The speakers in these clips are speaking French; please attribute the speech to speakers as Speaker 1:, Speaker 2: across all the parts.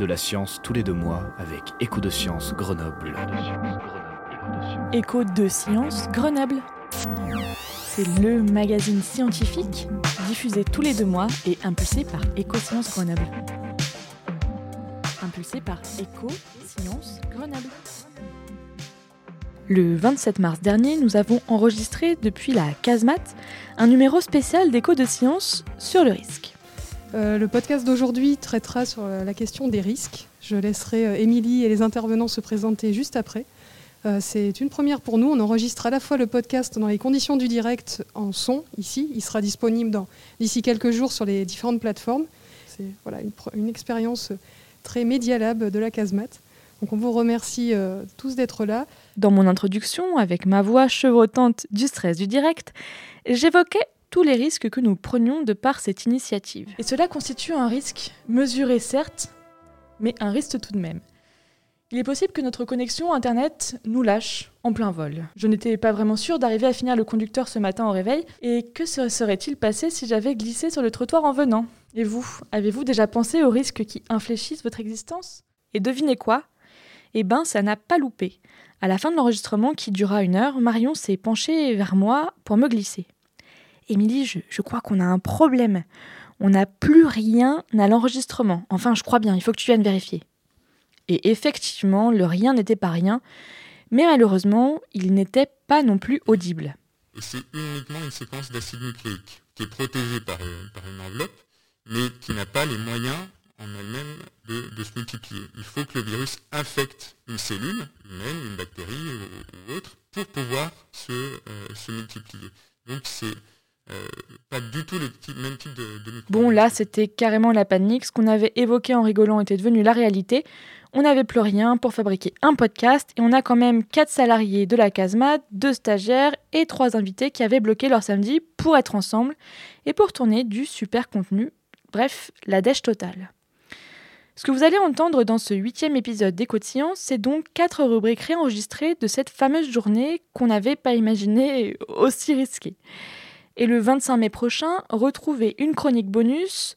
Speaker 1: de la science tous les deux mois avec Écho de Science Grenoble.
Speaker 2: Écho de Science Grenoble. C'est le magazine scientifique diffusé tous les deux mois et impulsé par Éco Science Grenoble. Impulsé par Éco Science Grenoble. Le 27 mars dernier, nous avons enregistré depuis la casemate un numéro spécial d'écho de science sur le risque.
Speaker 3: Euh, le podcast d'aujourd'hui traitera sur la question des risques. Je laisserai euh, Émilie et les intervenants se présenter juste après. Euh, c'est une première pour nous. On enregistre à la fois le podcast dans les conditions du direct en son ici. Il sera disponible d'ici quelques jours sur les différentes plateformes. C'est voilà, une, expérience très médialab de la casemate. Donc on vous remercie tous d'être là.
Speaker 2: Dans mon introduction, avec ma voix chevrotante du stress du direct, j'évoquais tous les risques que nous prenions de par cette initiative. Et cela constitue un risque, mesuré certes, mais un risque tout de même. Il est possible que notre connexion Internet nous lâche en plein vol. Je n'étais pas vraiment sûre d'arriver à finir le conducteur ce matin au réveil, et que se serait-il passé si j'avais glissé sur le trottoir en venant? Et vous, avez-vous déjà pensé aux risques qui infléchissent votre existence? Et devinez quoi? Eh ben, ça n'a pas loupé. À la fin de l'enregistrement, qui dura une heure, Marion s'est penchée vers moi pour me glisser. Émilie, je, crois qu'on a un problème. On n'a plus rien à l'enregistrement. Enfin, je crois bien, il faut que tu viennes vérifier. Et effectivement, le rien n'était pas rien, mais malheureusement, il n'était pas non plus audible.
Speaker 4: C'est uniquement une séquence d'acide nucléique qui est protégée par, euh, par une enveloppe, mais qui n'a pas les moyens en elle-même de, se multiplier. Il faut que le virus infecte une cellule, une bactérie ou, autre, pour pouvoir se, euh, multiplier. Donc pas du tout le même type de,
Speaker 2: Bon, là, c'était carrément la panique. Ce qu'on avait évoqué en rigolant était devenu la réalité. On n'avait plus rien pour fabriquer un podcast et on a quand même quatre salariés de la casemate, deux stagiaires et trois invités qui avaient bloqué leur samedi pour être ensemble et pour tourner du super contenu. Bref, la dèche totale. Ce que vous allez entendre dans ce huitième épisode d'Éco de Science, c'est donc quatre rubriques réenregistrées de cette fameuse journée qu'on n'avait pas imaginée aussi risquée. Et le 25 mai prochain, retrouvez une chronique bonus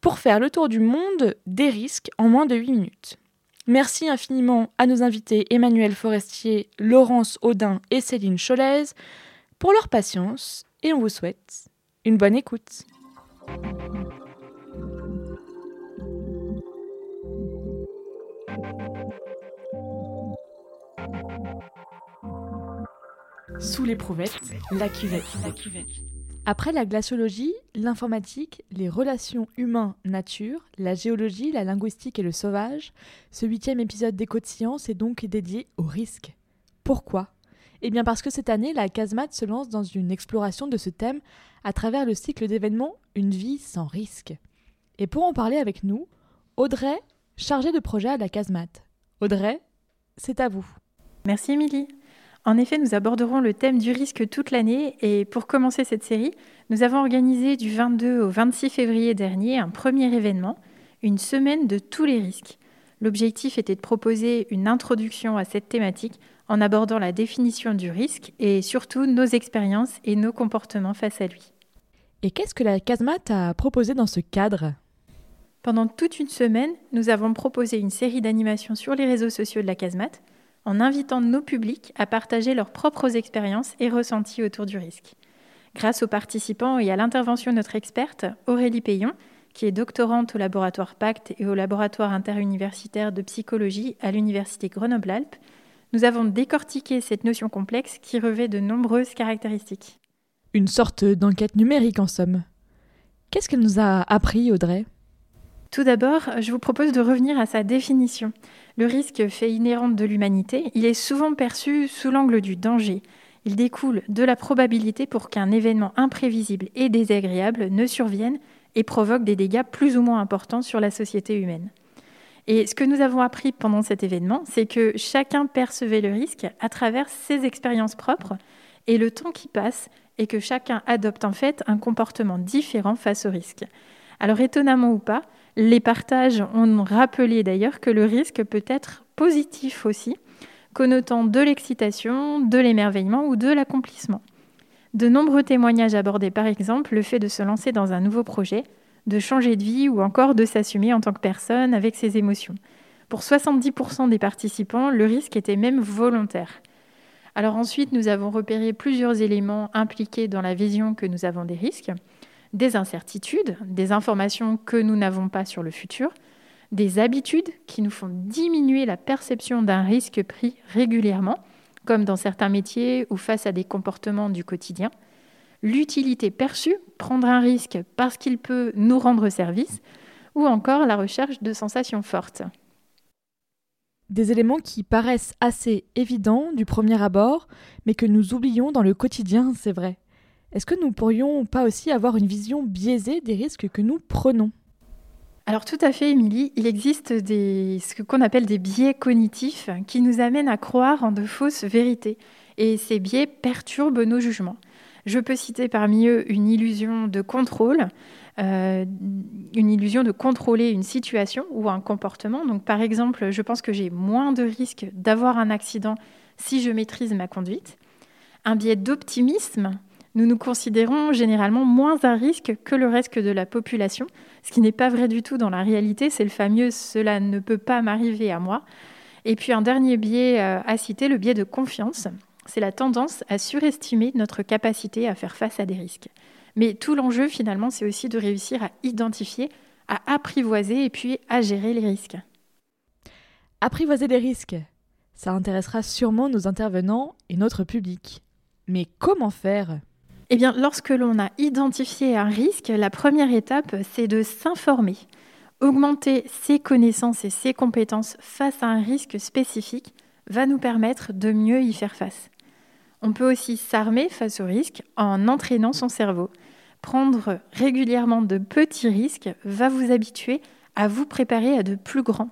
Speaker 2: pour faire le tour du monde des risques en moins de 8 minutes. Merci infiniment à nos invités Emmanuel Forestier, Laurence Audin et Céline Cholez pour leur patience et on vous souhaite une bonne écoute. Sous cuvette. La cuvette. Après la glaciologie, l'informatique, les relations humains-nature, la géologie, la linguistique et le sauvage, ce huitième épisode d'Éco de Science est donc dédié au risque. Pourquoi? Eh bien parce que cette année, la casemate se lance dans une exploration de ce thème à travers le cycle d'événements Une vie sans risque. Et pour en parler avec nous, Audrey, chargée de projet à la casemate. Audrey, c'est à vous.
Speaker 5: Merci Émilie. En effet, nous aborderons le thème du risque toute l'année et pour commencer cette série, nous avons organisé du 22 au 26 février dernier un premier événement, une semaine de tous les risques. L'objectif était de proposer une introduction à cette thématique en abordant la définition du risque et surtout nos expériences et nos comportements face à lui.
Speaker 2: Et qu'est-ce que la casemate a proposé dans ce cadre?
Speaker 5: Pendant toute une semaine, nous avons proposé une série d'animations sur les réseaux sociaux de la casemate en invitant nos publics à partager leurs propres expériences et ressentis autour du risque. Grâce aux participants et à l'intervention de notre experte, Aurélie Payon, qui est doctorante au laboratoire Pacte et au laboratoire interuniversitaire de psychologie à l'université Grenoble-Alpes, nous avons décortiqué cette notion complexe qui revêt de nombreuses caractéristiques.
Speaker 2: Une sorte d'enquête numérique en somme. Qu'est-ce qu'elle nous a appris, Audrey?
Speaker 5: Tout d'abord, je vous propose de revenir à sa définition. Le risque fait inhérente de l'humanité, il est souvent perçu sous l'angle du danger. Il découle de la probabilité pour qu'un événement imprévisible et désagréable ne survienne et provoque des dégâts plus ou moins importants sur la société humaine. Et ce que nous avons appris pendant cet événement, c'est que chacun percevait le risque à travers ses expériences propres et le temps qui passe et que chacun adopte en fait un comportement différent face au risque. Alors étonnamment ou pas, les partages ont rappelé d'ailleurs que le risque peut être positif aussi, connotant de l'excitation, de l'émerveillement ou de l'accomplissement. De nombreux témoignages abordaient par exemple le fait de se lancer dans un nouveau projet, de changer de vie ou encore de s'assumer en tant que personne avec ses émotions. Pour 70% des participants, le risque était même volontaire. Alors ensuite, nous avons repéré plusieurs éléments impliqués dans la vision que nous avons des risques, des incertitudes, des informations que nous n'avons pas sur le futur, des habitudes qui nous font diminuer la perception d'un risque pris régulièrement, comme dans certains métiers ou face à des comportements du quotidien, l'utilité perçue, prendre un risque parce qu'il peut nous rendre service, ou encore la recherche de sensations fortes.
Speaker 2: Des éléments qui paraissent assez évidents du premier abord, mais que nous oublions dans le quotidien, c'est vrai. Est-ce que nous pourrions pas aussi avoir une vision biaisée des risques que nous prenons?
Speaker 5: Alors tout à fait, Émilie, il existe des, ce qu'on appelle des biais cognitifs qui nous amènent à croire en de fausses vérités. Et ces biais perturbent nos jugements. Je peux citer parmi eux une illusion de contrôle, euh, une illusion de contrôler une situation ou un comportement. Donc par exemple, je pense que j'ai moins de risques d'avoir un accident si je maîtrise ma conduite. Un biais d'optimisme, nous nous considérons généralement moins à risque que le reste de la population, ce qui n'est pas vrai du tout dans la réalité, c'est le fameux cela ne peut pas m'arriver à moi. Et puis un dernier biais euh, à citer, le biais de confiance, c'est la tendance à surestimer notre capacité à faire face à des risques. Mais tout l'enjeu finalement, c'est aussi de réussir à identifier, à apprivoiser et puis à gérer les risques.
Speaker 2: Apprivoiser les risques, ça intéressera sûrement nos intervenants et notre public. Mais comment faire?
Speaker 5: Eh bien, lorsque l'on a identifié un risque, la première étape, c'est de s'informer. Augmenter ses connaissances et ses compétences face à un risque spécifique va nous permettre de mieux y faire face. On peut aussi s'armer face au risque en entraînant son cerveau. Prendre régulièrement de petits risques va vous habituer à vous préparer à de plus grands.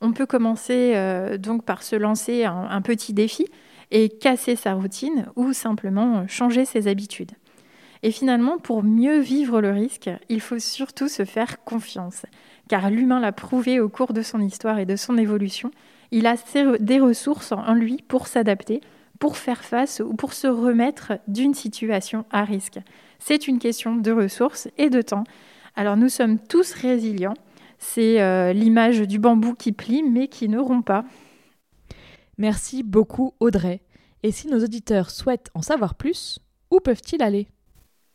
Speaker 5: On peut commencer euh, donc par se lancer un petit défi et casser sa routine ou simplement changer ses habitudes. Et finalement, pour mieux vivre le risque, il faut surtout se faire confiance, car l'humain l'a prouvé au cours de son histoire et de son évolution, il a des ressources en lui pour s'adapter, pour faire face ou pour se remettre d'une situation à risque. C'est une question de ressources et de temps. Alors nous sommes tous résilients. C'est euh, l'image du bambou qui plie mais qui ne rompt pas.
Speaker 2: Merci beaucoup Audrey. Et si nos auditeurs souhaitent en savoir plus, où peuvent-ils aller?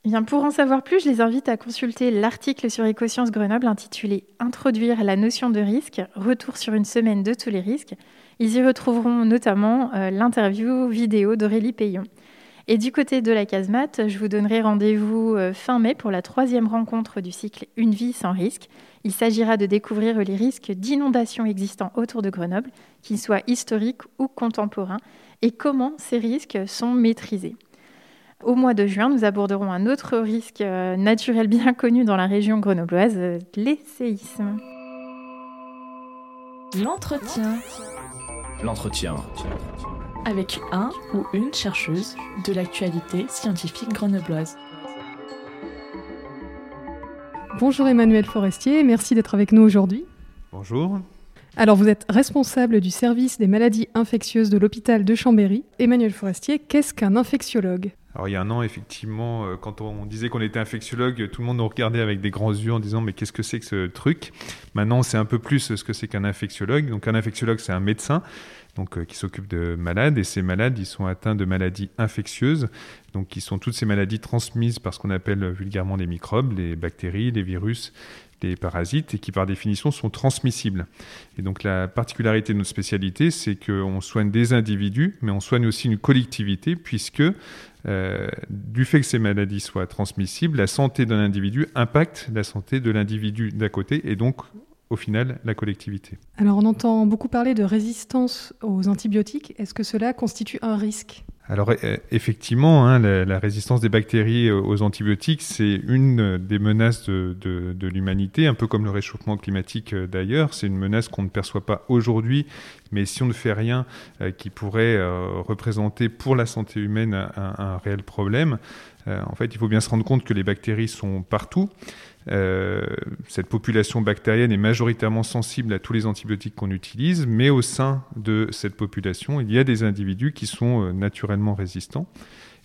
Speaker 5: Eh pour en savoir plus, je les invite à consulter l'article sur Écosciences Grenoble intitulé Introduire la notion de risque, retour sur une semaine de tous les risques. Ils y retrouveront notamment euh, l'interview vidéo d'Aurélie Payon. Et du côté de la casemate, je vous donnerai rendez-vous euh, fin mai pour la troisième rencontre du cycle Une vie sans risque. Il s'agira de découvrir les risques d'inondation existants autour de Grenoble, qu'ils soient historiques ou contemporains, et comment ces risques sont maîtrisés. Au mois de juin, nous aborderons un autre risque euh, naturel bien connu dans la région grenobloise, les séismes.
Speaker 2: L'entretien.
Speaker 1: L'entretien
Speaker 2: avec un ou une chercheuse de l'actualité scientifique grenobloise.
Speaker 3: Bonjour Emmanuel Forestier, merci d'être avec nous aujourd'hui.
Speaker 6: Bonjour.
Speaker 3: Alors vous êtes responsable du service des maladies infectieuses de l'hôpital de Chambéry. Emmanuel Forestier, qu'est-ce qu'un infectiologue?
Speaker 6: Alors il y a un an, effectivement, euh, quand on disait qu'on était infectiologue, tout le monde nous regardait avec des grands yeux en disant mais qu'est-ce que c'est que ce truc? Maintenant, on sait un peu plus ce que c'est qu'un infectiologue. Donc un infectiologue, c'est un médecin donc, euh, qui s'occupe de malades et ces malades, ils sont atteints de maladies infectieuses, donc qui sont toutes ces maladies transmises par ce qu'on appelle vulgairement les microbes, les bactéries, les virus, les parasites et qui par définition sont transmissibles. Et donc la particularité de notre spécialité, c'est qu'on soigne des individus, mais on soigne aussi une collectivité, puisque euh, du fait que ces maladies soient transmissibles, la santé d'un individu impacte la santé de l'individu d'à côté et donc au final la collectivité.
Speaker 3: Alors on entend beaucoup parler de résistance aux antibiotiques. Est-ce que cela constitue un risque?
Speaker 6: Alors euh, effectivement, hein, la, résistance des bactéries aux antibiotiques, c'est une des menaces de, l'humanité, un peu comme le réchauffement climatique euh, d'ailleurs. C'est une menace qu'on ne perçoit pas aujourd'hui, mais si on ne fait rien euh, qui pourrait représenter pour la santé humaine un réel problème, en fait, il faut bien se rendre compte que les bactéries sont partout. Euh, cette population bactérienne est majoritairement sensible à tous les antibiotiques qu'on utilise, mais au sein de cette population, il y a des individus qui sont euh, naturellement résistants.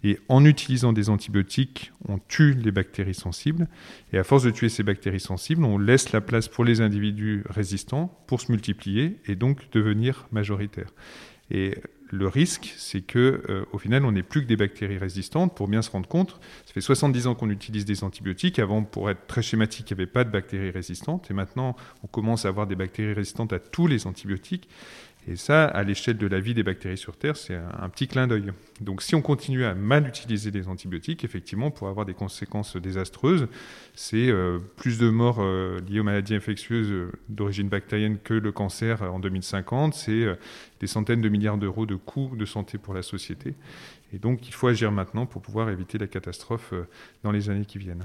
Speaker 6: Et en utilisant des antibiotiques, on tue les bactéries sensibles. Et à force de tuer ces bactéries sensibles, on laisse la place pour les individus résistants pour se multiplier et donc devenir majoritaires. Et le risque, c'est que euh, au final, on n'est plus que des bactéries résistantes. Pour bien se rendre compte, ça fait 70 ans qu'on utilise des antibiotiques. Avant, pour être très schématique, il n'y avait pas de bactéries résistantes. Et maintenant, on commence à avoir des bactéries résistantes à tous les antibiotiques. Et ça, à l'échelle de la vie des bactéries sur Terre, c'est un, petit clin d'œil. Donc si on continue à mal utiliser les antibiotiques, effectivement, pour avoir des conséquences désastreuses, c'est euh, plus de morts euh, liées aux maladies infectieuses euh, d'origine bactérienne que le cancer en 2050, c'est des centaines de milliards d'euros de coûts de santé pour la société. Et donc il faut agir maintenant pour pouvoir éviter la catastrophe dans les années qui viennent.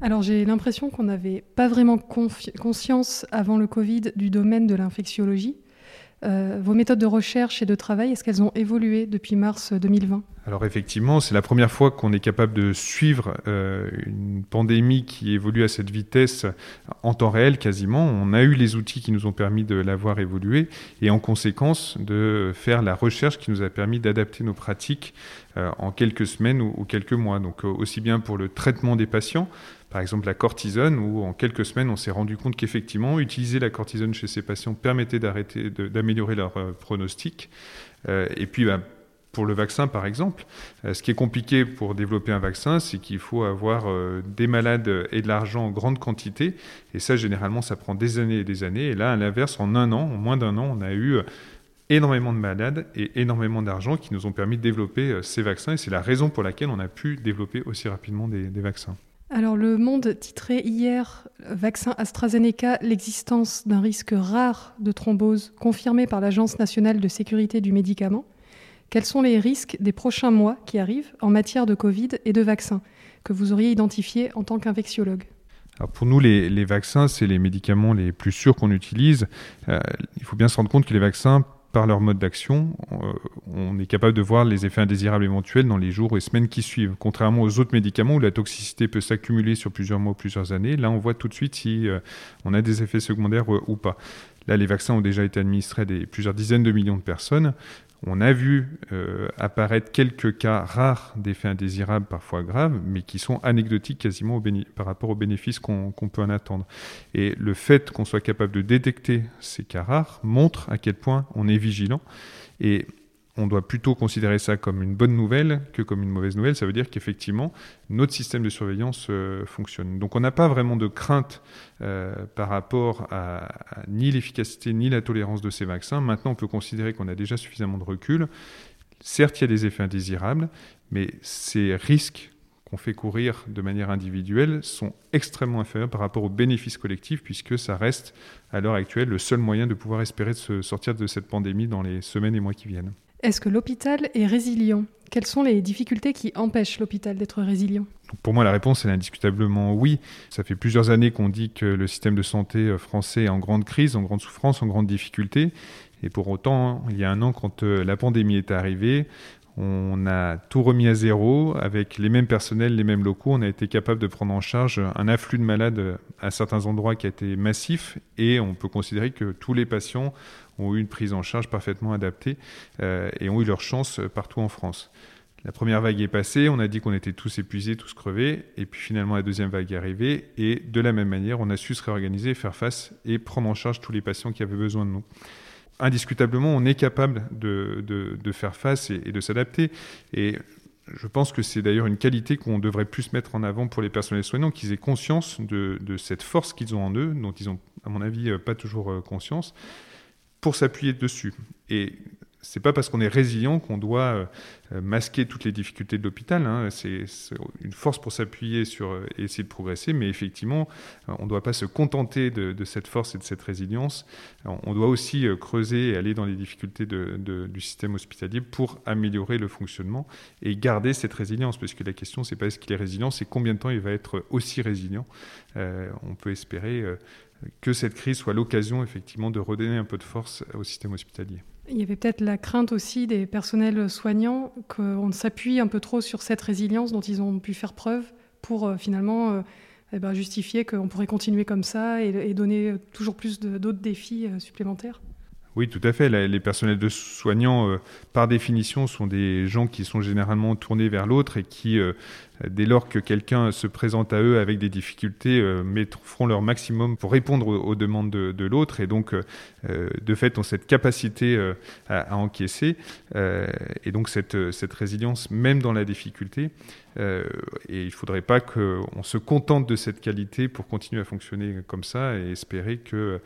Speaker 3: Alors j'ai l'impression qu'on n'avait pas vraiment conscience avant le Covid du domaine de l'infectiologie. Euh, vos méthodes de recherche et de travail, est-ce qu'elles ont évolué depuis mars 2020
Speaker 6: Alors effectivement, c'est la première fois qu'on est capable de suivre euh, une pandémie qui évolue à cette vitesse en temps réel quasiment. On a eu les outils qui nous ont permis de la voir évoluer et en conséquence de faire la recherche qui nous a permis d'adapter nos pratiques euh, en quelques semaines ou, ou, quelques mois. Donc aussi bien pour le traitement des patients, par exemple la cortisone, où en quelques semaines, on s'est rendu compte qu'effectivement, utiliser la cortisone chez ces patients permettait d'arrêter, d'améliorer leur euh, pronostic. Euh, et puis, bah, pour le vaccin, par exemple, euh, ce qui est compliqué pour développer un vaccin, c'est qu'il faut avoir des malades et de l'argent en grande quantité. Et ça, généralement, ça prend des années et des années. Et là, à l'inverse, en un an, en moins d'un an, on a eu énormément de malades et énormément d'argent qui nous ont permis de développer ces vaccins. Et c'est la raison pour laquelle on a pu développer aussi rapidement des vaccins.
Speaker 3: Alors le Monde titrait hier Vaccin AstraZeneca, l'existence d'un risque rare de thrombose confirmé par l'Agence nationale de sécurité du médicament. Quels sont les risques des prochains mois qui arrivent en matière de Covid et de vaccins que vous auriez identifiés en tant qu'infectiologue?
Speaker 6: Pour nous, les, vaccins, c'est les médicaments les plus sûrs qu'on utilise. Euh, il faut bien se rendre compte que les vaccins par leur mode d'action, euh, on est capable de voir les effets indésirables éventuels dans les jours et semaines qui suivent. Contrairement aux autres médicaments où la toxicité peut s'accumuler sur plusieurs mois ou plusieurs années, là on voit tout de suite si euh, on a des effets secondaires euh, ou pas. Là, les vaccins ont déjà été administrés à plusieurs dizaines de millions de personnes. On a vu euh, apparaître quelques cas rares d'effets indésirables, parfois graves, mais qui sont anecdotiques quasiment par rapport aux bénéfices qu'on peut en attendre. Et le fait qu'on soit capable de détecter ces cas rares montre à quel point on est vigilant. Et on doit plutôt considérer ça comme une bonne nouvelle que comme une mauvaise nouvelle. Ça veut dire qu'effectivement, notre système de surveillance euh, fonctionne. Donc on n'a pas vraiment de crainte euh, par rapport à, ni l'efficacité ni la tolérance de ces vaccins. Maintenant, on peut considérer qu'on a déjà suffisamment de recul. Certes, il y a des effets indésirables, mais ces risques qu'on fait courir de manière individuelle sont extrêmement inférieurs par rapport aux bénéfices collectifs, puisque ça reste à l'heure actuelle le seul moyen de pouvoir espérer se sortir de cette pandémie dans les semaines et mois qui viennent.
Speaker 3: Est-ce que l'hôpital est résilient? Quelles sont les difficultés qui empêchent l'hôpital d'être résilient?
Speaker 6: Pour moi, la réponse est indiscutablement oui. Ça fait plusieurs années qu'on dit que le système de santé euh, français est en grande crise, en grande souffrance, en grande difficulté. Et pour autant, il y a un an, quand euh, la pandémie est arrivée, on a tout remis à zéro avec les mêmes personnels, les mêmes locaux. On a été capable de prendre en charge un afflux de malades à certains endroits qui a été massif et on peut considérer que tous les patients ont eu une prise en charge parfaitement adaptée euh, et ont eu leur chance partout en France. La première vague est passée, on a dit qu'on était tous épuisés, tous crevés, et puis finalement la deuxième vague est arrivée, et de la même manière, on a su se réorganiser, faire face et prendre en charge tous les patients qui avaient besoin de nous indiscutablement, on est capable de, faire face et, de s'adapter. Et je pense que c'est d'ailleurs une qualité qu'on devrait plus mettre en avant pour les personnels soignants, qu'ils aient conscience de, de cette force qu'ils ont en eux, dont ils ont, à mon avis, pas toujours euh, conscience, pour s'appuyer dessus. Et c'est pas parce qu'on est résilient qu'on doit euh, masquer toutes les difficultés de l'hôpital. Hein. C'est une force pour s'appuyer sur euh, et essayer de progresser, mais effectivement, euh, on ne doit pas se contenter de, cette force et de cette résilience. On doit aussi creuser et aller dans les difficultés du système hospitalier pour améliorer le fonctionnement et garder cette résilience. Parce que la question, c'est pas est-ce qu'il est résilient, c'est combien de temps il va être aussi résilient. on peut espérer que cette crise soit l'occasion effectivement de redonner un peu de force au système hospitalier.
Speaker 3: Il y avait peut-être la crainte aussi des personnels soignants qu'on s'appuie un peu trop sur cette résilience dont ils ont pu faire preuve pour euh, finalement euh, eh ben, justifier qu'on pourrait continuer comme ça et, donner toujours plus d'autres défis euh, supplémentaires.
Speaker 6: Oui, tout à fait. Les personnels de soignants, par définition, sont des gens qui sont généralement tournés vers l'autre et qui dès lors que quelqu'un se présente à eux avec des difficultés, euh, feront leur maximum pour répondre aux, demandes de, l'autre. Et donc, euh, euh, de fait, ont cette capacité à, encaisser. et donc, cette, cette, résilience, même dans la difficulté. et il ne faudrait pas qu'on se contente de cette qualité pour continuer à fonctionner comme ça et espérer que,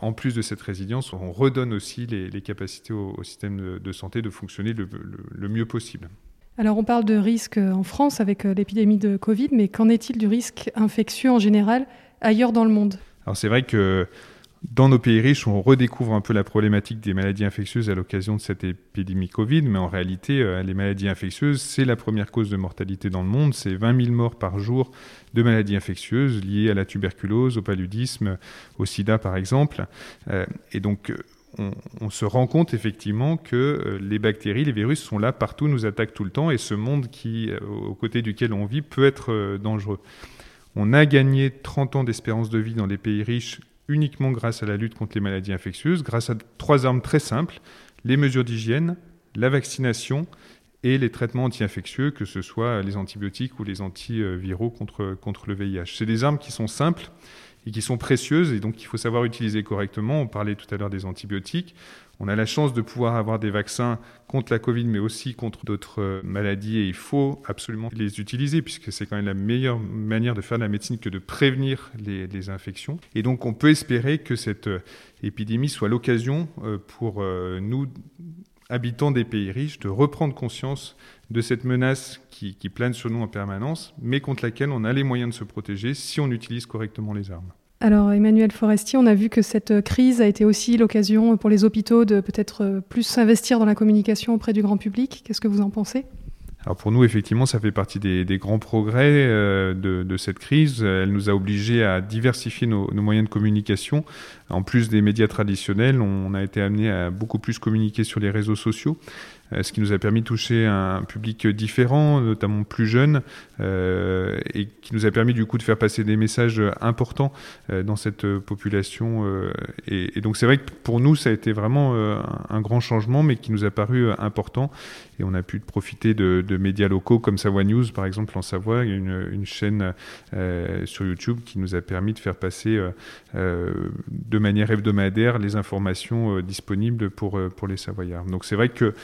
Speaker 6: en plus de cette résilience, on redonne aussi les, capacités au, système de, santé de fonctionner le mieux possible.
Speaker 3: Alors on parle de risque en France avec euh, l'épidémie de Covid, mais qu'en est-il du risque infectieux en général ailleurs dans le monde?
Speaker 6: Alors c'est vrai que dans nos pays riches, on redécouvre un peu la problématique des maladies infectieuses à l'occasion de cette épidémie Covid, mais en réalité, euh, les maladies infectieuses, c'est la première cause de mortalité dans le monde. C'est 20 000 morts par jour de maladies infectieuses liées à la tuberculose, au paludisme, au sida par exemple. Euh, et donc, on, se rend compte effectivement que euh, les bactéries, les virus sont là partout, nous attaquent tout le temps, et ce monde qui, euh, aux côtés duquel on vit peut être euh, dangereux. On a gagné 30 ans d'espérance de vie dans les pays riches uniquement grâce à la lutte contre les maladies infectieuses, grâce à trois armes très simples, les mesures d'hygiène, la vaccination et les traitements anti-infectieux, que ce soit les antibiotiques ou les antiviraux contre, contre le VIH. C'est des armes qui sont simples et qui sont précieuses et donc il faut savoir utiliser correctement. On parlait tout à l'heure des antibiotiques. On a la chance de pouvoir avoir des vaccins contre la Covid, mais aussi contre d'autres euh, maladies, et il faut absolument les utiliser, puisque c'est quand même la meilleure manière de faire de la médecine que de prévenir les, infections. Et donc on peut espérer que cette euh, épidémie soit l'occasion euh, pour nous, habitants des pays riches, de reprendre conscience de cette menace qui, plane sur nous en permanence, mais contre laquelle on a les moyens de se protéger si on utilise correctement les armes.
Speaker 3: Alors Emmanuel Forestier, on a vu que cette crise a été aussi l'occasion pour les hôpitaux de peut-être plus s'investir dans la communication auprès du grand public. Qu'est-ce que vous en pensez?
Speaker 6: Alors pour nous, effectivement, ça fait partie des, grands progrès euh, de, cette crise. Elle nous a obligés à diversifier nos, nos, moyens de communication. En plus des médias traditionnels, on a été amené à beaucoup plus communiquer sur les réseaux sociaux. Euh, ce qui nous a permis de toucher un public différent, notamment plus jeune, euh, et qui nous a permis du coup de faire passer des messages importants euh, dans cette population. Et, donc c'est vrai que pour nous, ça a été vraiment un grand changement, mais qui nous a paru important. Et on a pu profiter de, médias locaux comme Savoie News, par exemple en Savoie, une, une chaîne sur YouTube qui nous a permis de faire passer de manière hebdomadaire les informations disponibles pour, pour les Savoyards. Donc c'est vrai que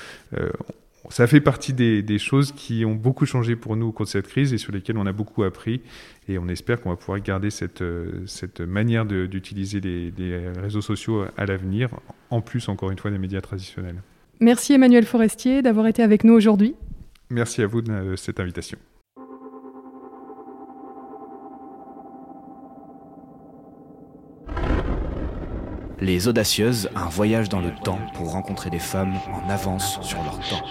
Speaker 6: ça fait partie des, choses qui ont beaucoup changé pour nous au cours de cette crise et sur lesquelles on a beaucoup appris. Et on espère qu'on va pouvoir garder cette, euh, cette manière d'utiliser les, les, réseaux sociaux à l'avenir, en plus, encore une fois, des médias traditionnels.
Speaker 3: Merci Emmanuel Forestier d'avoir été avec nous aujourd'hui.
Speaker 6: Merci à vous de cette invitation.
Speaker 1: Les Audacieuses, un voyage dans le temps pour rencontrer des femmes en avance sur leur temps.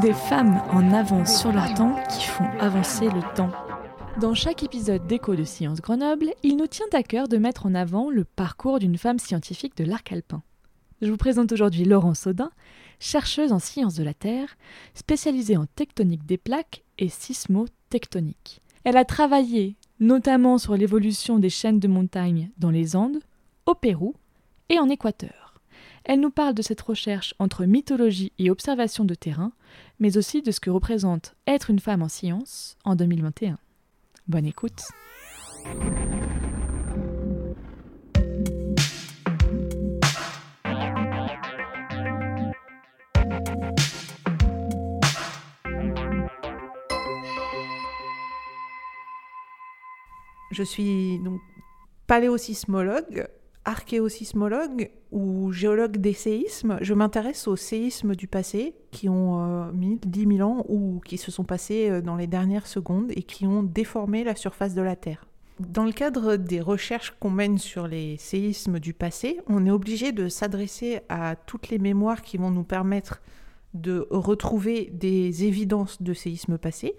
Speaker 2: Des femmes en avance sur leur temps qui font avancer le temps. Dans chaque épisode d'Écho de Sciences Grenoble, il nous tient à cœur de mettre en avant le parcours d'une femme scientifique de l'arc alpin. Je vous présente aujourd'hui Laurence Audin, chercheuse en sciences de la Terre, spécialisée en tectonique des plaques et sismotectonique. Elle a travaillé notamment sur l'évolution des chaînes de montagnes dans les Andes, au Pérou et en Équateur. Elle nous parle de cette recherche entre mythologie et observation de terrain, mais aussi de ce que représente être une femme en science en 2021. Bonne écoute.
Speaker 7: Je suis donc paléosismologue, archéosismologue ou géologue des séismes. Je m'intéresse aux séismes du passé qui ont euh, 10 000 ans ou qui se sont passés euh, dans les dernières secondes et qui ont déformé la surface de la Terre. Dans le cadre des recherches qu'on mène sur les séismes du passé, on est obligé de s'adresser à toutes les mémoires qui vont nous permettre de retrouver des évidences de séismes passés.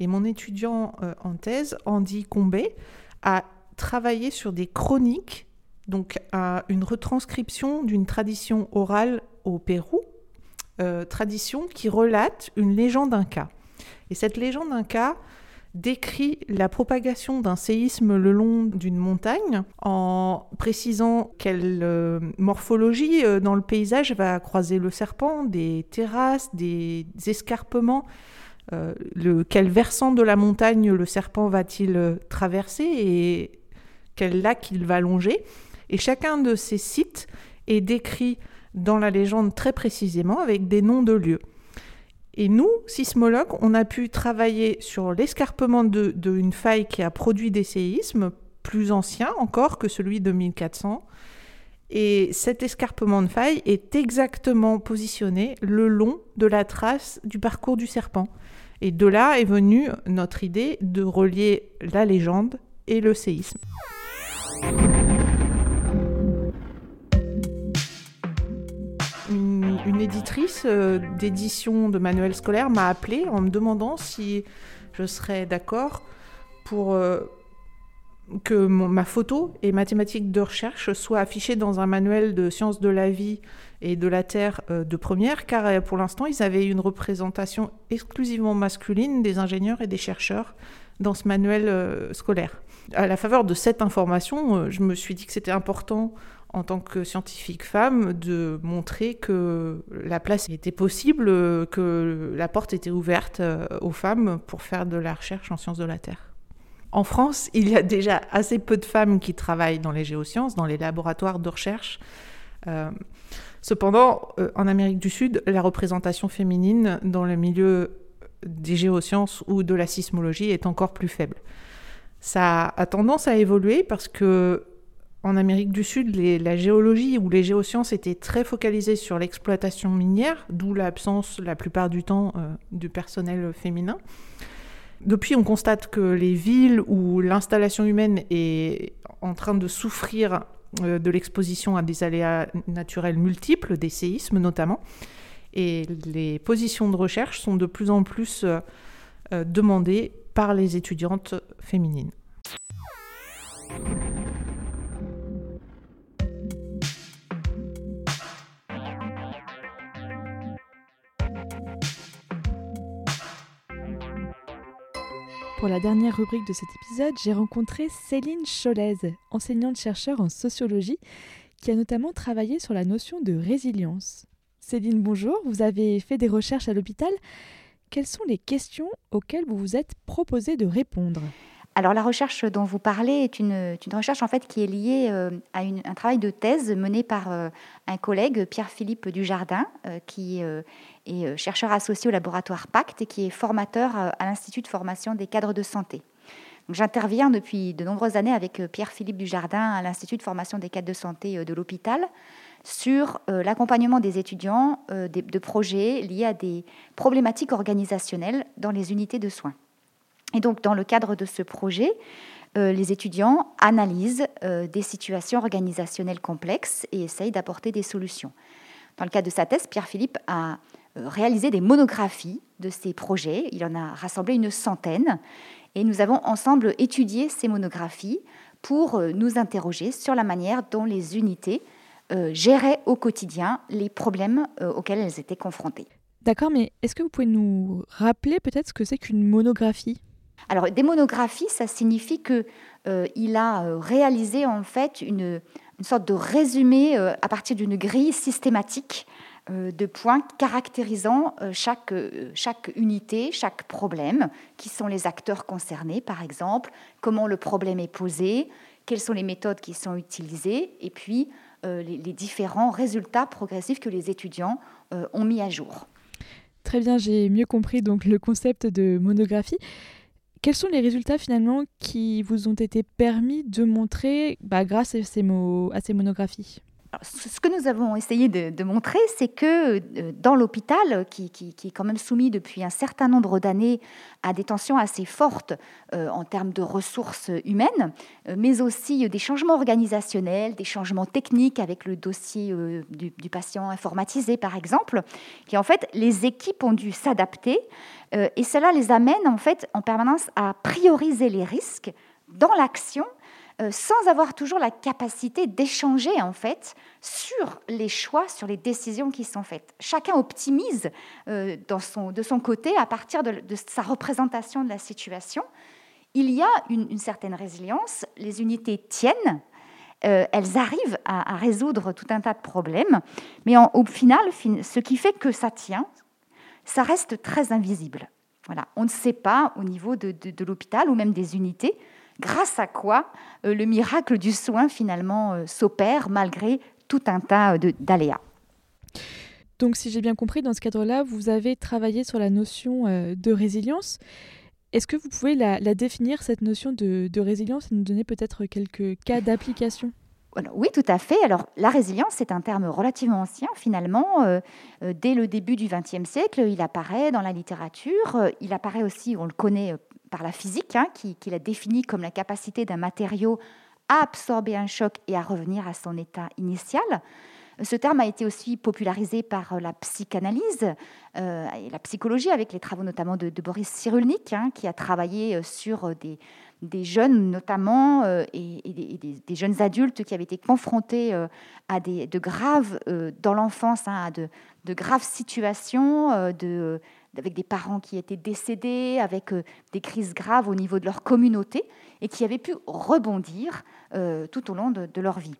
Speaker 7: Et mon étudiant euh, en thèse, Andy Combet, a travaillé sur des chroniques, donc à une retranscription d'une tradition orale au Pérou, euh, tradition qui relate une légende inca. Et cette légende inca décrit la propagation d'un séisme le long d'une montagne en précisant quelle euh, morphologie dans le paysage va croiser le serpent, des terrasses, des escarpements, euh, quel versant de la montagne le serpent va-t-il traverser et quel lac il va longer? Et chacun de ces sites est décrit dans la légende très précisément avec des noms de lieux. Et nous, sismologues, on a pu travailler sur l'escarpement d'une faille qui a produit des séismes, plus anciens encore que celui de 1400. Et cet escarpement de faille est exactement positionné le long de la trace du parcours du serpent. Et de là est venue notre idée de relier la légende et le séisme. une éditrice euh, d'édition de manuels scolaires m'a appelé en me demandant si je serais d'accord pour euh, que ma photo et mathématiques de recherche soient affichées dans un manuel de sciences de la vie et de la Terre euh, de première, car pour l'instant, ils avaient une représentation exclusivement masculine des ingénieurs et des chercheurs dans ce manuel scolaire. À la faveur de cette information, je me suis dit que c'était important en tant que scientifique femme, de montrer que la place était possible, que la porte était ouverte euh, aux femmes pour faire de la recherche en sciences de la Terre. En France, il y a déjà assez peu de femmes qui travaillent dans les géosciences, dans les laboratoires de recherche. Euh, cependant, euh, en Amérique du Sud, la représentation féminine dans le milieu des géosciences ou de la sismologie est encore plus faible. Ça a tendance à évoluer parce que en Amérique du Sud, la géologie ou les géosciences étaient très focalisées sur l'exploitation minière, d'où l'absence la plupart du temps euh, du personnel féminin. Depuis, on constate que les villes où l'installation humaine est en train de souffrir de l'exposition à des aléas naturels multiples, des séismes notamment, et les positions de recherche sont de plus en plus euh, demandées par les étudiantes féminines.
Speaker 2: Pour la dernière rubrique de cet épisode, j'ai rencontré Céline Cholez, enseignante-chercheur en sociologie, qui a notamment travaillé sur la notion de résilience. Céline, bonjour, vous avez fait des recherches à l'hôpital. Quelles sont les questions auxquelles vous vous êtes proposé de répondre?
Speaker 8: Alors la recherche dont vous parlez est une, recherche en fait qui est liée euh, à un travail de thèse mené par euh, un collègue, Pierre-Philippe Dujardin, euh, qui est chercheur associé au laboratoire Pacte et qui est formateur à l'Institut de formation des cadres de santé. J'interviens depuis de nombreuses années avec Pierre-Philippe Dujardin à l'Institut de formation des cadres de santé de l'hôpital sur l'accompagnement des étudiants de projets liés à des problématiques organisationnelles dans les unités de soins. Et donc, dans le cadre de ce projet, euh, les étudiants analysent euh, des situations organisationnelles complexes et essayent d'apporter des solutions. Dans le cadre de sa thèse, Pierre-Philippe a euh, réalisé des monographies de ces projets. Il en a rassemblé une centaine et nous avons ensemble étudié ces monographies pour nous interroger sur la manière dont les unités géraient au quotidien les problèmes auxquels elles étaient confrontées.
Speaker 2: D'accord, mais est-ce que vous pouvez nous rappeler peut-être ce que c'est qu'une monographie?
Speaker 8: Alors, des monographies, ça signifie qu'il euh, a euh, réalisé en fait une, sorte de résumé euh, à partir d'une grille systématique de points caractérisant chaque, chaque unité, chaque problème, qui sont les acteurs concernés par exemple, comment le problème est posé, quelles sont les méthodes qui sont utilisées, et puis les, différents résultats progressifs que les étudiants ont mis à jour.
Speaker 2: Très bien, j'ai mieux compris donc le concept de monographie. Quels sont les résultats finalement qui vous ont été permis de montrer bah, grâce à ces monographies?
Speaker 8: Ce que nous avons essayé de, montrer, c'est que euh, dans l'hôpital, qui, est quand même soumis depuis un certain nombre d'années à des tensions assez fortes euh, en termes de ressources humaines, euh, mais aussi des changements organisationnels, des changements techniques avec le dossier du, patient informatisé, par exemple, en fait, les équipes ont dû s'adapter et cela les amène en fait en permanence à prioriser les risques dans l'action sans avoir toujours la capacité d'échanger en fait sur les choix, sur les décisions qui sont faites. Chacun optimise euh, de son côté à partir de, sa représentation de la situation. Il y a une, certaine résilience, les unités tiennent, euh, elles arrivent à, résoudre tout un tas de problèmes, mais au final, ce qui fait que ça tient, ça reste très invisible. Voilà. On ne sait pas au niveau de l'hôpital ou même des unités grâce à quoi euh, le miracle du soin finalement euh, s'opère malgré tout un tas d'aléas.
Speaker 2: Donc si j'ai bien compris, dans ce cadre-là, vous avez travaillé sur la notion euh, de résilience. Est-ce que vous pouvez la, définir, cette notion de, résilience, et nous donner peut-être quelques cas d'application?
Speaker 8: Oui, tout à fait. Alors, la résilience, c'est un terme relativement ancien, finalement. dès le début du XXe siècle, il apparaît dans la littérature. il apparaît aussi, on le connaît par la physique, hein, qui, l'a défini comme la capacité d'un matériau à absorber un choc et à revenir à son état initial. Ce terme a été aussi popularisé par la psychanalyse euh, et la psychologie, avec les travaux notamment de, Boris Cyrulnik, hein, qui a travaillé euh, sur des, jeunes notamment euh, et, des, jeunes adultes qui avaient été confrontés à des, de graves, dans l'enfance, hein, à de, graves situations avec des parents qui étaient décédés, avec euh, des crises graves au niveau de leur communauté, et qui avaient pu rebondir euh, tout au long de, leur vie.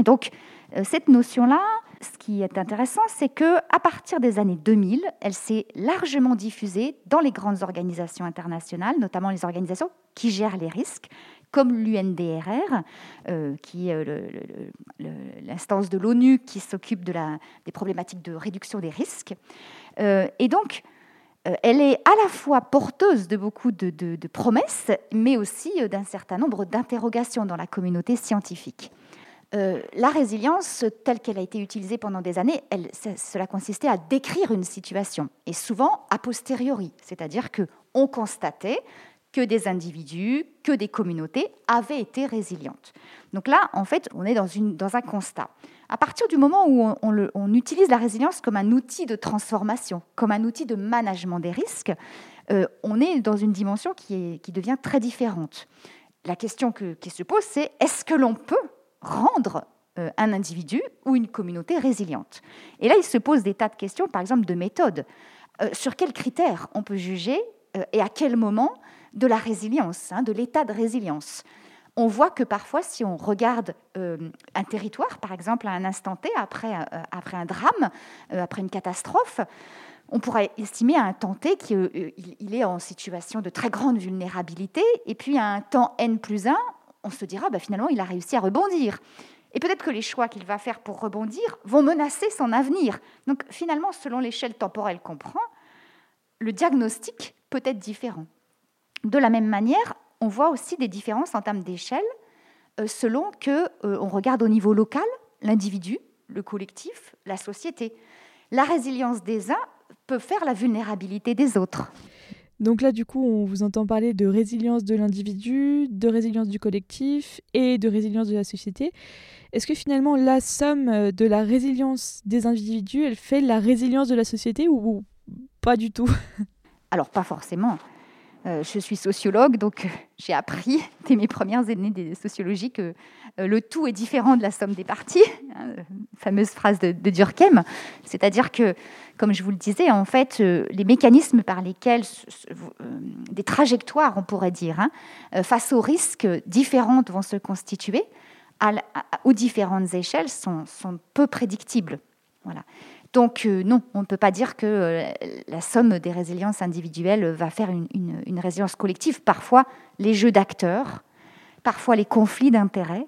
Speaker 8: donc, euh, cette notion-là, ce qui est intéressant, c'est que à partir des années 2000, elle s'est largement diffusée dans les grandes organisations internationales, notamment les organisations qui gèrent les risques, comme l'UNDRR, qui est l'instance de l'ONU qui s'occupe de des problématiques de réduction des risques. Euh, et donc, euh, elle est à la fois porteuse de beaucoup de, promesses, mais aussi euh, d'un certain nombre d'interrogations dans la communauté scientifique. la résilience, telle qu'elle a été utilisée pendant des années, cela consistait à décrire une situation, et souvent a posteriori, c'est-à-dire que on constatait que des individus, que des communautés avaient été résilientes. Donc là, en fait, on est dans un constat. À partir du moment où on, utilise la résilience comme un outil de transformation, comme un outil de management des risques, euh, on est dans une dimension qui, devient très différente. La question qui se pose, c'est est-ce que l'on peut rendre euh, un individu ou une communauté résiliente? Et là, il se pose des tas de questions, par exemple de méthode. Euh, sur quels critères on peut juger et à quel moment de la résilience, hein, de l'état de résilience? On voit que parfois, si on regarde euh, un territoire, par exemple, à un instant T, après, euh, après un drame, euh, après une catastrophe, on pourrait estimer à un temps T qu'il est en situation de très grande vulnérabilité, et puis à un temps N plus 1, on se dira, bah, finalement, il a réussi à rebondir. Et peut-être que les choix qu'il va faire pour rebondir vont menacer son avenir. Donc finalement, selon l'échelle temporelle qu'on prend, le diagnostic peut être différent. De la même manière, on voit aussi des différences en termes d'échelle euh, selon que euh, on regarde au niveau local l'individu, le collectif, la société. La résilience des uns peut faire la vulnérabilité des autres.
Speaker 2: Donc là, du coup, on vous entend parler de résilience de l'individu, de résilience du collectif et de résilience de la société. Est-ce que finalement, la somme euh, de la résilience des individus, elle fait la résilience de la société ou pas du tout?
Speaker 8: Alors, pas forcément. Euh, je suis sociologue, donc euh, j'ai appris dès mes premières années de sociologie que euh, le tout est différent de la somme des parties, hein, fameuse phrase de, Durkheim. C'est-à-dire que, comme je vous le disais, en fait, les mécanismes par lesquels des trajectoires, on pourrait dire, hein, face aux risques différentes vont se constituer aux différentes échelles sont, sont peu prédictibles. Voilà. Donc euh, non, on ne peut pas dire que euh, la somme des résiliences individuelles va faire une, résilience collective. Parfois, les jeux d'acteurs, parfois les conflits d'intérêts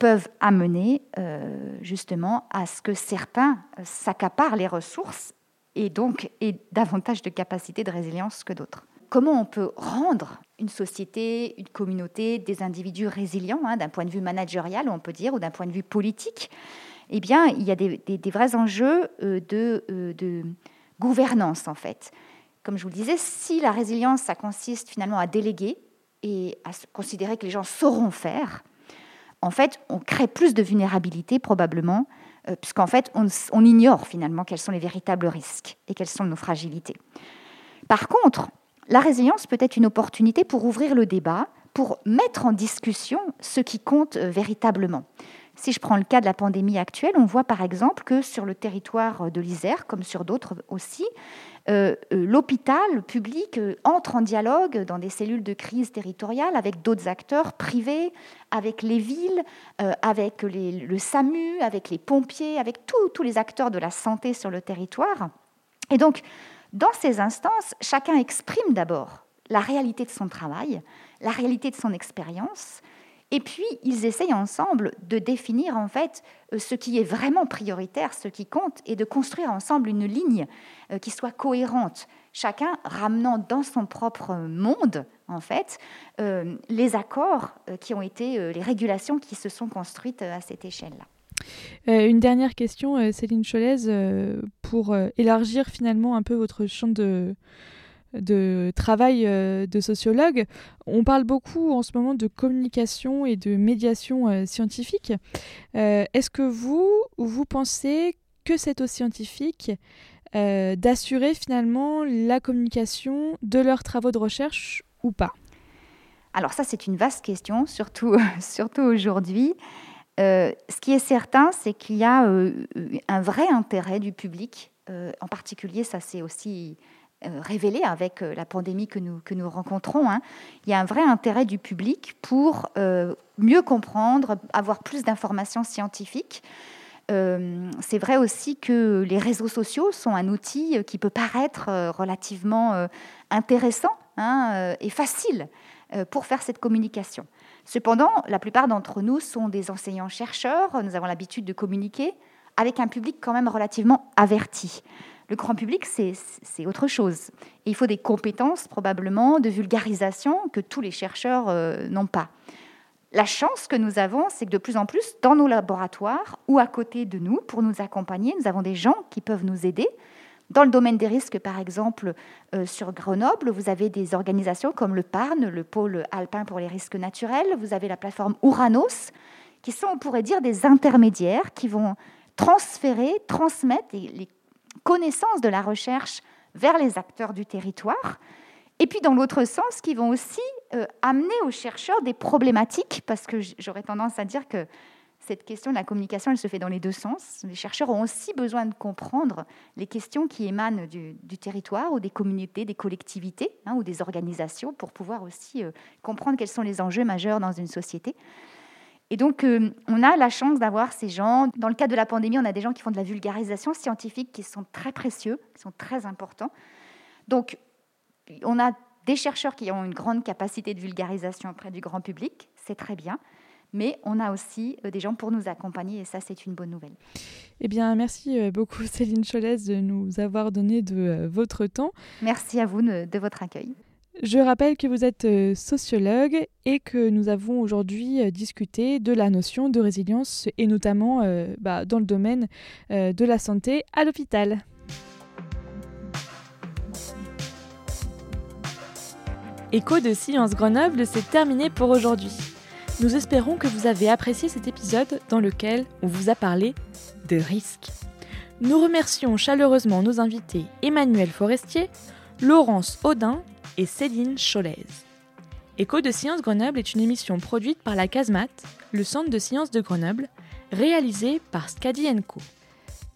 Speaker 8: peuvent amener euh, justement à ce que certains s'accaparent les ressources et donc aient davantage de capacité de résilience que d'autres. Comment on peut rendre une société, une communauté, des individus résilients hein, d'un point de vue managérial, on peut dire, ou d'un point de vue politique? Eh bien, il y a des, vrais enjeux euh, euh, de, gouvernance, en fait. Comme je vous le disais, si la résilience, ça consiste finalement à déléguer et à considérer que les gens sauront faire, en fait, on crée plus de vulnérabilité probablement, euh, puisqu'en fait, on, ignore finalement quels sont les véritables risques et quelles sont nos fragilités. Par contre, la résilience peut être une opportunité pour ouvrir le débat, pour mettre en discussion ce qui compte véritablement. Si je prends le cas de la pandémie actuelle, on voit par exemple que sur le territoire de l'Isère, comme sur d'autres aussi, euh, euh, l'hôpital public entre en dialogue dans des cellules de crise territoriale avec d'autres acteurs privés, avec les villes, avec le SAMU, avec les pompiers, avec tous les acteurs de la santé sur le territoire. Et donc, dans ces instances, chacun exprime d'abord la réalité de son travail, la réalité de son expérience, et puis ils essayent ensemble de définir en fait euh, ce qui est vraiment prioritaire, ce qui compte, et de construire ensemble une ligne euh, qui soit cohérente, chacun ramenant dans son propre monde en fait euh, les accords qui ont été, les régulations qui se sont construites à cette échelle-là.
Speaker 2: une dernière question, Céline Cholez, pour élargir finalement un peu votre champ de, de travail euh, de sociologue. On parle beaucoup en ce moment de communication et de médiation euh, scientifique. Euh, est-ce que vous, vous pensez que c'est aux scientifiques d'assurer finalement la communication de leurs travaux de recherche ou pas?
Speaker 8: Alors ça, c'est une vaste question, surtout, surtout aujourd'hui. ce qui est certain, c'est qu'il y a un vrai intérêt du public. en particulier, ça c'est aussi révélé avec euh, la pandémie que nous, que nous rencontrons. Hein. Il y a un vrai intérêt du public pour euh, mieux comprendre, avoir plus d'informations scientifiques. c'est vrai aussi que les réseaux sociaux sont un outil qui peut paraître relativement intéressant hein, et facile pour faire cette communication. Cependant, la plupart d'entre nous sont des enseignants-chercheurs, nous avons l'habitude de communiquer avec un public quand même relativement averti. Le grand public, c'est autre chose. il faut des compétences probablement de vulgarisation que tous les chercheurs euh, n'ont pas. La chance que nous avons, c'est que de plus en plus, dans nos laboratoires ou à côté de nous, pour nous accompagner, nous avons des gens qui peuvent nous aider. Dans le domaine des risques, par exemple, euh, sur Grenoble, vous avez des organisations comme le PARN, le pôle alpin pour les risques naturels. Vous avez la plateforme Uranos, qui sont, on pourrait dire, des intermédiaires qui vont transférer, transmettre les connaissance de la recherche vers les acteurs du territoire. Et puis dans l'autre sens, qui vont aussi euh, amener aux chercheurs des problématiques, parce que j'aurais tendance à dire que cette question de la communication, elle se fait dans les deux sens. Les chercheurs ont aussi besoin de comprendre les questions qui émanent du, territoire ou des communautés, des collectivités hein, ou des organisations pour pouvoir aussi euh, comprendre quels sont les enjeux majeurs dans une société. Et donc, euh, on a la chance d'avoir ces gens. Dans le cadre de la pandémie, on a des gens qui font de la vulgarisation scientifique qui sont très précieux, qui sont très importants. Donc, on a des chercheurs qui ont une grande capacité de vulgarisation auprès du grand public, c'est très bien. Mais on a aussi euh, des gens pour nous accompagner et ça, c'est une bonne nouvelle.
Speaker 2: Eh bien, merci euh, beaucoup Céline Cholès de nous avoir donné de votre temps.
Speaker 8: Merci à vous de votre accueil.
Speaker 2: Je rappelle que vous êtes euh, sociologue et que nous avons aujourd'hui euh, discuté de la notion de résilience et notamment euh, bah, dans le domaine de la santé à l'hôpital. Écho de Science Grenoble, c'est terminé pour aujourd'hui. Nous espérons que vous avez apprécié cet épisode dans lequel on vous a parlé de risques. Nous remercions chaleureusement nos invités Emmanuel Forestier, Laurence Audin et Céline Cholez. Écho de Sciences Grenoble est une émission produite par la CASMAT, le Centre de sciences de Grenoble, réalisée par Scadi Co.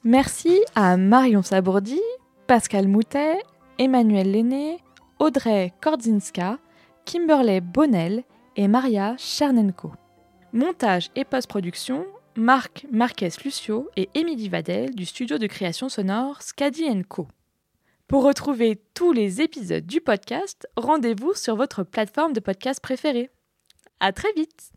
Speaker 2: Merci à Marion Sabourdi, Pascal Moutet, Emmanuel Lenné, Audrey Kordzinska, Kimberley Bonnel et Maria Chernenko. Montage et post-production, Marc Marquez-Lucio et Émilie Vadel du studio de création sonore Scadi Co. Pour retrouver tous les épisodes du podcast, rendez-vous sur votre plateforme de podcast préférée. À très vite!